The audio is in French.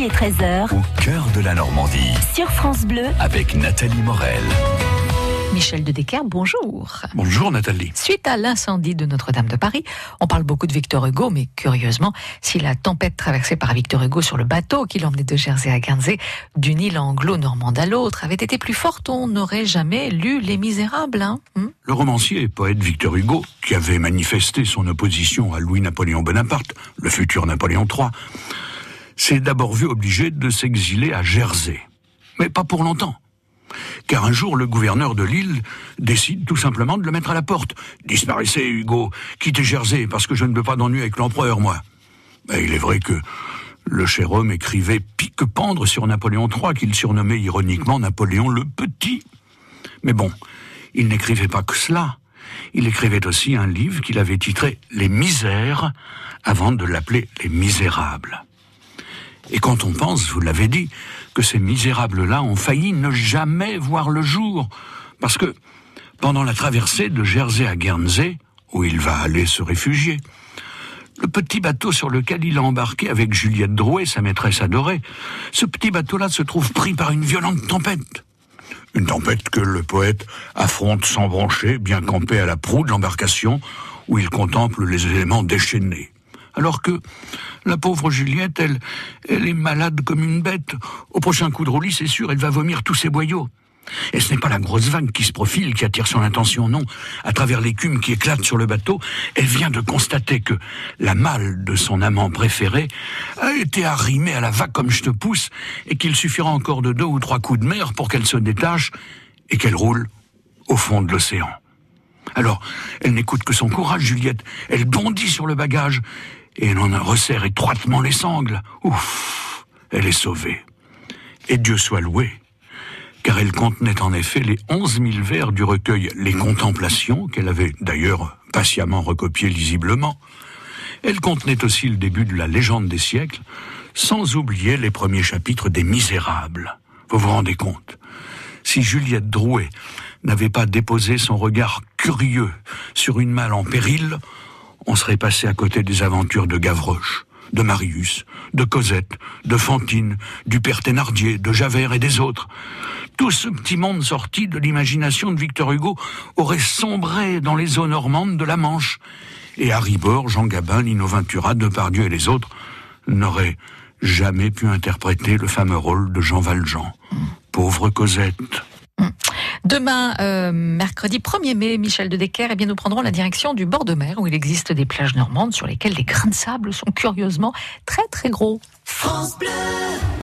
midi et 13h. Au cœur de la Normandie. Sur France Bleu. Avec Nathalie Morel. Michel de Decker, bonjour. Bonjour Nathalie. Suite à l'incendie de Notre-Dame de Paris, on parle beaucoup de Victor Hugo, mais curieusement, si la tempête traversée par Victor Hugo sur le bateau qui l'emmenait de Jersey à Guernsey, d'une île anglo-normande à l'autre, avait été plus forte, on n'aurait jamais lu Les Misérables. Hein hmm? Le romancier et poète Victor Hugo, qui avait manifesté son opposition à Louis-Napoléon Bonaparte, le futur Napoléon III, s'est d'abord vu obligé de s'exiler à Jersey. Mais pas pour longtemps. Car un jour, le gouverneur de l'île décide tout simplement de le mettre à la porte. Disparaissez, Hugo, quittez Jersey, parce que je ne veux pas d'ennui avec l'empereur, moi. Mais il est vrai que le cher homme écrivait pique-pendre sur Napoléon III, qu'il surnommait ironiquement Napoléon le Petit. Mais bon, il n'écrivait pas que cela. Il écrivait aussi un livre qu'il avait titré Les Misères, avant de l'appeler Les Misérables. Et quand on pense, vous l'avez dit, que ces misérables-là ont failli ne jamais voir le jour, parce que pendant la traversée de Jersey à Guernsey, où il va aller se réfugier, le petit bateau sur lequel il a embarqué avec Juliette Drouet, sa maîtresse adorée, ce petit bateau-là se trouve pris par une violente tempête. Une tempête que le poète affronte sans broncher, bien campé à la proue de l'embarcation, où il contemple les éléments déchaînés. Alors que la pauvre Juliette, elle, est malade comme une bête. Au prochain coup de roulis, c'est sûr, elle va vomir tous ses boyaux. Et ce n'est pas la grosse vague qui se profile qui attire son attention, non. À travers l'écume qui éclate sur le bateau, elle vient de constater que la malle de son amant préféré a été arrimée à la vague comme je te pousse, et qu'il suffira encore de deux ou trois coups de mer pour qu'elle se détache et qu'elle roule au fond de l'océan. Alors, elle n'écoute que son courage, Juliette. Elle bondit sur le bagage et elle en resserre étroitement les sangles. Ouf, elle est sauvée. Et Dieu soit loué, car elle contenait en effet les onze mille vers du recueil Les Contemplations, qu'elle avait d'ailleurs patiemment recopié lisiblement. Elle contenait aussi le début de la légende des siècles, sans oublier les premiers chapitres des Misérables. Vous vous rendez compte? Si Juliette Drouet n'avait pas déposé son regard curieux sur une malle en péril, on serait passé à côté des aventures de Gavroche, de Marius, de Cosette, de Fantine, du père Thénardier, de Javert et des autres. Tout ce petit monde sorti de l'imagination de Victor Hugo aurait sombré dans les eaux normandes de la Manche. Et Harry Jean Gabin, Lino Ventura, Depardieu et les autres n'auraient jamais pu interpréter le fameux rôle de Jean Valjean. Pauvre Cosette. Demain, euh, mercredi 1er mai, Michel de Decker, eh nous prendrons la direction du bord de mer où il existe des plages normandes sur lesquelles les grains de sable sont curieusement très très gros.